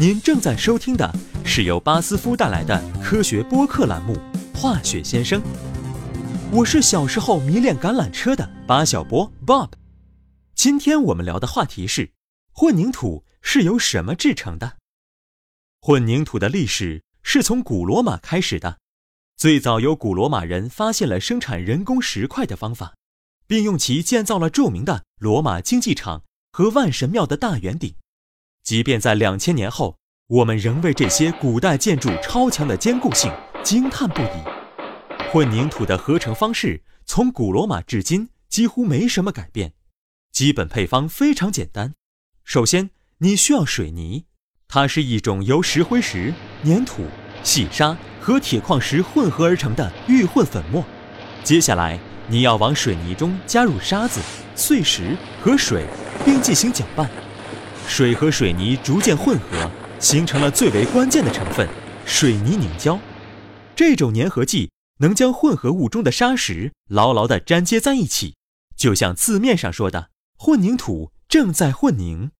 您正在收听的是由巴斯夫带来的科学播客栏目《化学先生》。我是小时候迷恋橄榄车的巴小波 Bob。今天我们聊的话题是：混凝土是由什么制成的？混凝土的历史是从古罗马开始的。最早由古罗马人发现了生产人工石块的方法，并用其建造了著名的罗马竞技场和万神庙的大圆顶。即便在两千年后，我们仍为这些古代建筑超强的坚固性惊叹不已。混凝土的合成方式从古罗马至今几乎没什么改变，基本配方非常简单。首先，你需要水泥，它是一种由石灰石、粘土、细沙。和铁矿石混合而成的预混粉末，接下来你要往水泥中加入沙子、碎石和水，并进行搅拌。水和水泥逐渐混合，形成了最为关键的成分——水泥凝胶。这种粘合剂能将混合物中的砂石牢牢地粘接在一起，就像字面上说的，混凝土正在混凝。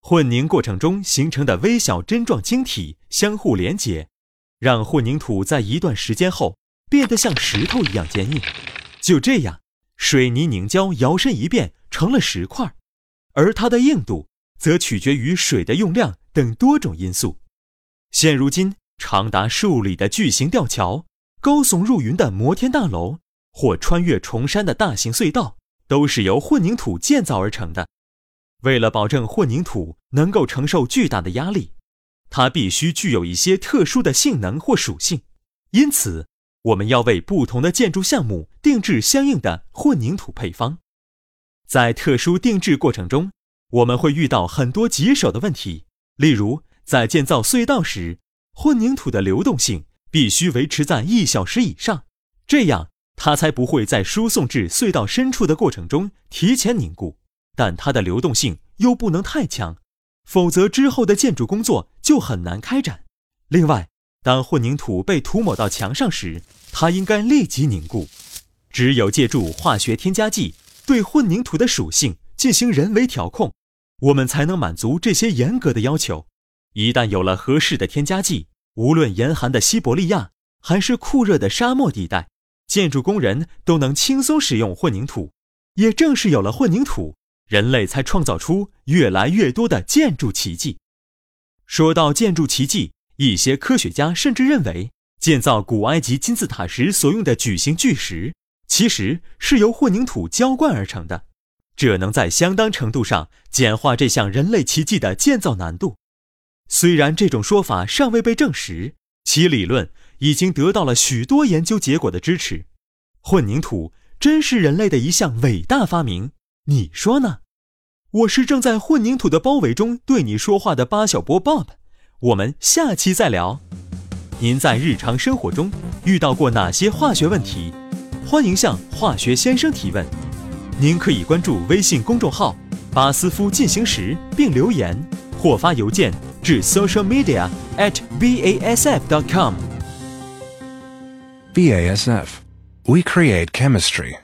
混凝过程中形成的微小针状晶体相互连接。让混凝土在一段时间后变得像石头一样坚硬，就这样，水泥凝胶摇身一变成了石块，而它的硬度则取决于水的用量等多种因素。现如今，长达数里的巨型吊桥、高耸入云的摩天大楼或穿越崇山的大型隧道，都是由混凝土建造而成的。为了保证混凝土能够承受巨大的压力。它必须具有一些特殊的性能或属性，因此我们要为不同的建筑项目定制相应的混凝土配方。在特殊定制过程中，我们会遇到很多棘手的问题，例如在建造隧道时，混凝土的流动性必须维持在一小时以上，这样它才不会在输送至隧道深处的过程中提前凝固，但它的流动性又不能太强。否则，之后的建筑工作就很难开展。另外，当混凝土被涂抹到墙上时，它应该立即凝固。只有借助化学添加剂对混凝土的属性进行人为调控，我们才能满足这些严格的要求。一旦有了合适的添加剂，无论严寒的西伯利亚还是酷热的沙漠地带，建筑工人都能轻松使用混凝土。也正是有了混凝土。人类才创造出越来越多的建筑奇迹。说到建筑奇迹，一些科学家甚至认为，建造古埃及金字塔时所用的矩形巨石，其实是由混凝土浇灌而成的。这能在相当程度上简化这项人类奇迹的建造难度。虽然这种说法尚未被证实，其理论已经得到了许多研究结果的支持。混凝土真是人类的一项伟大发明。你说呢？我是正在混凝土的包围中对你说话的巴小波 Bob，我们下期再聊。您在日常生活中遇到过哪些化学问题？欢迎向化学先生提问。您可以关注微信公众号“巴斯夫进行时”并留言，或发邮件至 social media at basf dot com。BASF, we create chemistry.